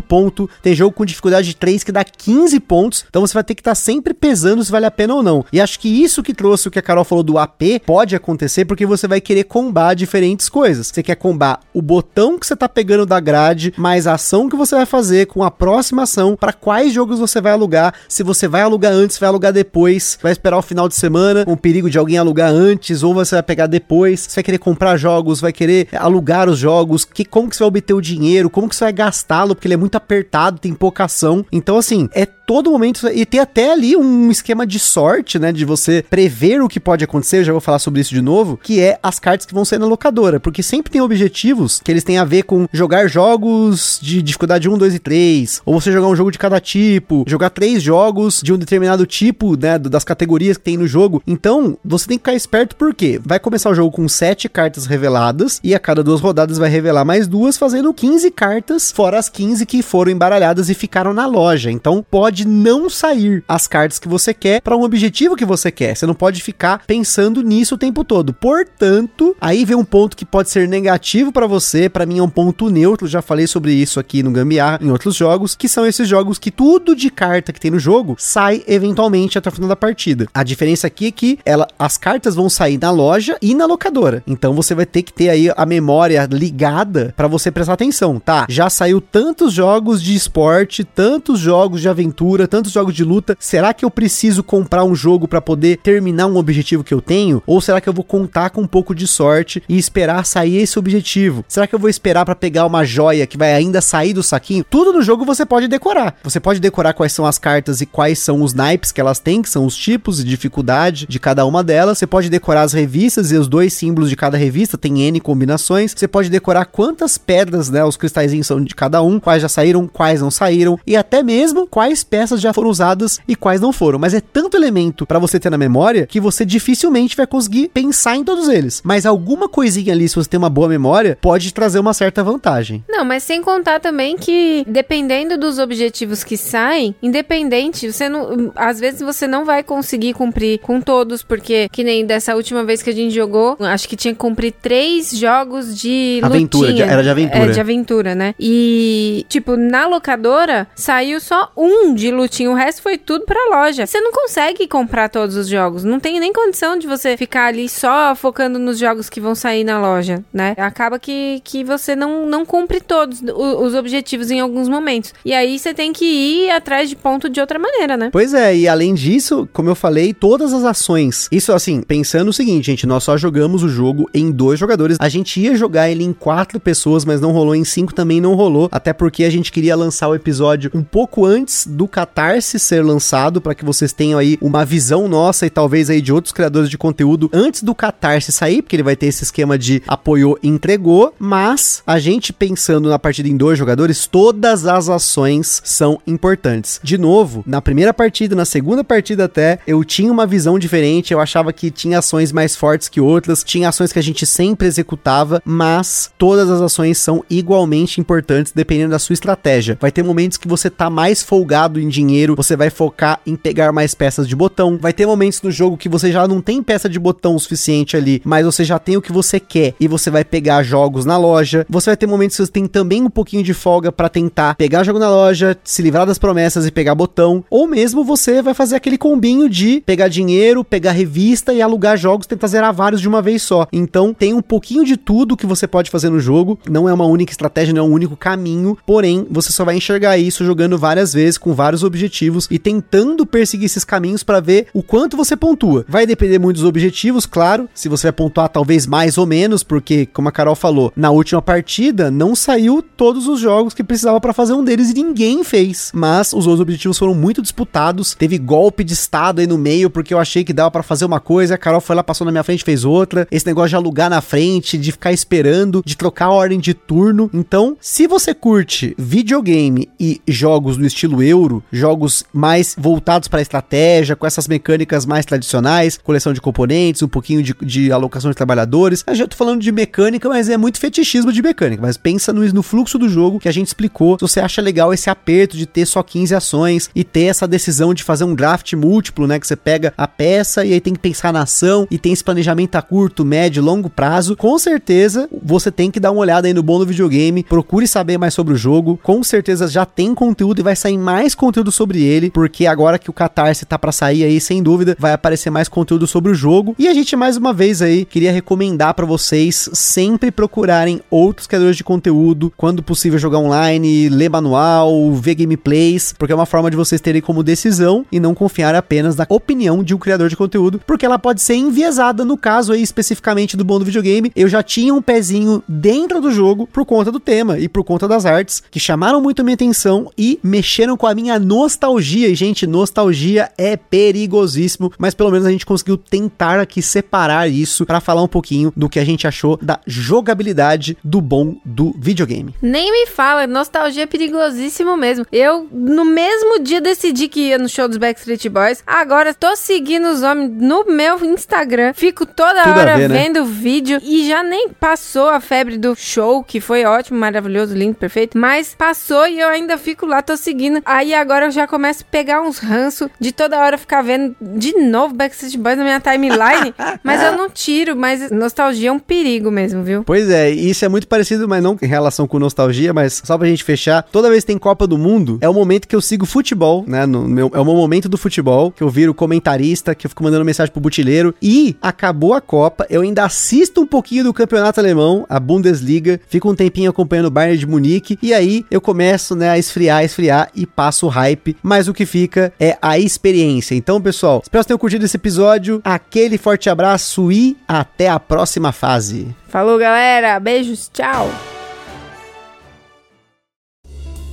B: ponto, tem jogo com dificuldade de 3 que dá 15 pontos, então você vai ter que estar tá sempre pesando se vale a pena ou não. E acho que isso que trouxe o que a Carol falou do AP, pode acontecer porque você vai querer combar diferentes coisas coisas. Você quer combar o botão que você tá pegando da grade, mais a ação que você vai fazer com a próxima ação, para quais jogos você vai alugar, se você vai alugar antes, vai alugar depois, vai esperar o final de semana, com o perigo de alguém alugar antes, ou você vai pegar depois, você vai querer comprar jogos, vai querer alugar os jogos, que como que você vai obter o dinheiro, como que você vai gastá-lo, porque ele é muito apertado, tem pouca ação. Então, assim, é todo momento, e tem até ali um esquema de sorte, né, de você prever o que pode acontecer, eu já vou falar sobre isso de novo, que é as cartas que vão sair na locadora, porque sempre tem objetivos que eles têm a ver com jogar jogos de dificuldade 1, 2 e 3, ou você jogar um jogo de cada tipo, jogar três jogos de um determinado tipo, né, das categorias que tem no jogo. Então, você tem que ficar esperto porque vai começar o jogo com sete cartas reveladas e a cada duas rodadas vai revelar mais duas, fazendo 15 cartas, fora as 15 que foram embaralhadas e ficaram na loja. Então, pode não sair as cartas que você quer para um objetivo que você quer. Você não pode ficar pensando nisso o tempo todo. Portanto, aí vem um ponto que pode ser ser negativo para você, para mim é um ponto neutro, já falei sobre isso aqui no Gambiarra, em outros jogos, que são esses jogos que tudo de carta que tem no jogo sai eventualmente até o final da partida. A diferença aqui é que ela, as cartas vão sair na loja e na locadora. Então você vai ter que ter aí a memória ligada para você prestar atenção, tá? Já saiu tantos jogos de esporte, tantos jogos de aventura, tantos jogos de luta. Será que eu preciso comprar um jogo para poder terminar um objetivo que eu tenho? Ou será que eu vou contar com um pouco de sorte e esperar sair sair esse objetivo? Será que eu vou esperar para pegar uma joia que vai ainda sair do saquinho? Tudo no jogo você pode decorar. Você pode decorar quais são as cartas e quais são os naipes que elas têm, que são os tipos e dificuldade de cada uma delas. Você pode decorar as revistas e os dois símbolos de cada revista, tem N combinações. Você pode decorar quantas pedras, né, os cristalzinhos são de cada um, quais já saíram, quais não saíram e até mesmo quais peças já foram usadas e quais não foram. Mas é tanto elemento para você ter na memória que você dificilmente vai conseguir pensar em todos eles. Mas alguma coisinha ali, se você tem uma boa memória, pode trazer uma certa vantagem.
A: Não, mas sem contar também que dependendo dos objetivos que saem, independente, você não, às vezes você não vai conseguir cumprir com todos, porque que nem dessa última vez que a gente jogou, acho que tinha que cumprir três jogos de
B: aventura,
A: de,
B: era de aventura.
A: É, de aventura, né? E tipo, na locadora saiu só um de lutinha, o resto foi tudo pra loja. Você não consegue comprar todos os jogos, não tem nem condição de você ficar ali só focando nos jogos que vão sair na loja né? Acaba que, que você não, não cumpre todos os objetivos em alguns momentos. E aí você tem que ir atrás de ponto de outra maneira, né?
B: Pois é, e além disso, como eu falei, todas as ações. Isso assim, pensando o seguinte, gente, nós só jogamos o jogo em dois jogadores. A gente ia jogar ele em quatro pessoas, mas não rolou em cinco, também não rolou. Até porque a gente queria lançar o episódio um pouco antes do Catarse ser lançado, para que vocês tenham aí uma visão nossa e talvez aí de outros criadores de conteúdo antes do Catarse sair, porque ele vai ter esse esquema de apoio apoiou, entregou, mas a gente pensando na partida em dois jogadores, todas as ações são importantes. De novo, na primeira partida, na segunda partida até, eu tinha uma visão diferente, eu achava que tinha ações mais fortes que outras, tinha ações que a gente sempre executava, mas todas as ações são igualmente importantes dependendo da sua estratégia. Vai ter momentos que você tá mais folgado em dinheiro, você vai focar em pegar mais peças de botão. Vai ter momentos no jogo que você já não tem peça de botão o suficiente ali, mas você já tem o que você quer e você vai pegar jogos na loja. Você vai ter momentos que você tem também um pouquinho de folga para tentar pegar jogo na loja, se livrar das promessas e pegar botão. Ou mesmo você vai fazer aquele combinho de pegar dinheiro, pegar revista e alugar jogos, tentar zerar vários de uma vez só. Então tem um pouquinho de tudo que você pode fazer no jogo. Não é uma única estratégia, não é um único caminho. Porém, você só vai enxergar isso jogando várias vezes com vários vários objetivos e tentando perseguir esses caminhos para ver o quanto você pontua. Vai depender muito dos objetivos, claro. Se você vai pontuar talvez mais ou menos, porque como a Carol falou, na última partida não saiu todos os jogos que precisava para fazer um deles e ninguém fez. Mas os outros objetivos foram muito disputados. Teve golpe de estado aí no meio porque eu achei que dava para fazer uma coisa, a Carol foi lá, passou na minha frente, fez outra. Esse negócio de alugar na frente, de ficar esperando, de trocar a ordem de turno. Então, se você curte videogame e jogos no estilo euro, jogos mais voltados para estratégia, com essas mecânicas mais tradicionais, coleção de componentes, um pouquinho de, de alocação de trabalhadores. Eu já tô falando de mecânica, mas é muito fetichismo de mecânica. Mas pensa no, no fluxo do jogo que a gente explicou. Se você acha legal esse aperto de ter só 15 ações e ter essa decisão de fazer um draft múltiplo, né? Que você pega a peça e aí tem que pensar na ação e tem esse planejamento a curto, médio, longo prazo. Com certeza você tem que dar uma olhada aí no bom do videogame. Procure saber mais sobre o jogo. Com certeza já tem conteúdo e vai sair mais conteúdo sobre ele, porque agora que o Catarse tá para sair aí, sem dúvida, vai aparecer mais conteúdo sobre o jogo. E a gente mais uma vez aí queria recomendar para vocês sempre procurarem outros criadores de conteúdo, quando possível jogar online, ler manual, ver gameplays, porque é uma forma de vocês terem como decisão e não confiar apenas na opinião de um criador de conteúdo, porque ela pode ser enviesada no caso aí especificamente do bom do videogame. Eu já tinha um pezinho dentro do jogo por conta do tema e por conta das artes que chamaram muito minha atenção e mexeram com a minha nostalgia. E gente, nostalgia é perigosíssimo, mas pelo menos a gente conseguiu tentar aqui separar isso para falar um pouquinho do que a gente achou da jogabilidade do bom do videogame.
A: Nem me fala, nostalgia é perigosíssimo mesmo. Eu, no mesmo dia, decidi que ia no show dos Backstreet Boys. Agora tô seguindo os homens no meu Instagram. Fico toda
B: Tudo
A: hora
B: ver, né?
A: vendo vídeo e já nem passou a febre do show, que foi ótimo, maravilhoso, lindo, perfeito. Mas passou e eu ainda fico lá, tô seguindo. Aí agora eu já começo a pegar uns ranço de toda hora ficar vendo de novo Backstreet Boys na minha timeline. [laughs] mas eu não tiro, mas nostalgia é um perigo mesmo, viu?
B: Pois é, isso é muito parecido, mas não em relação com nostalgia, mas só pra gente fechar, toda vez que tem Copa do Mundo, é o momento que eu sigo futebol, né? Meu, é o meu momento do futebol, que eu viro comentarista, que eu fico mandando mensagem pro butileiro. E acabou a Copa, eu ainda assisto um pouquinho do campeonato alemão, a Bundesliga, fico um tempinho acompanhando o Bayern de Munique, e aí eu começo, né, a esfriar, esfriar e passo hype, mas o que fica é a experiência. Então, pessoal, espero que vocês tenham curtido esse episódio, aquele forte abraço e até a próxima fase.
A: Falou, galera. Beijos, tchau.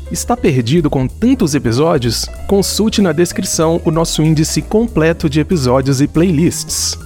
F: Está perdido com tantos episódios? Consulte na descrição o nosso índice completo de episódios e playlists.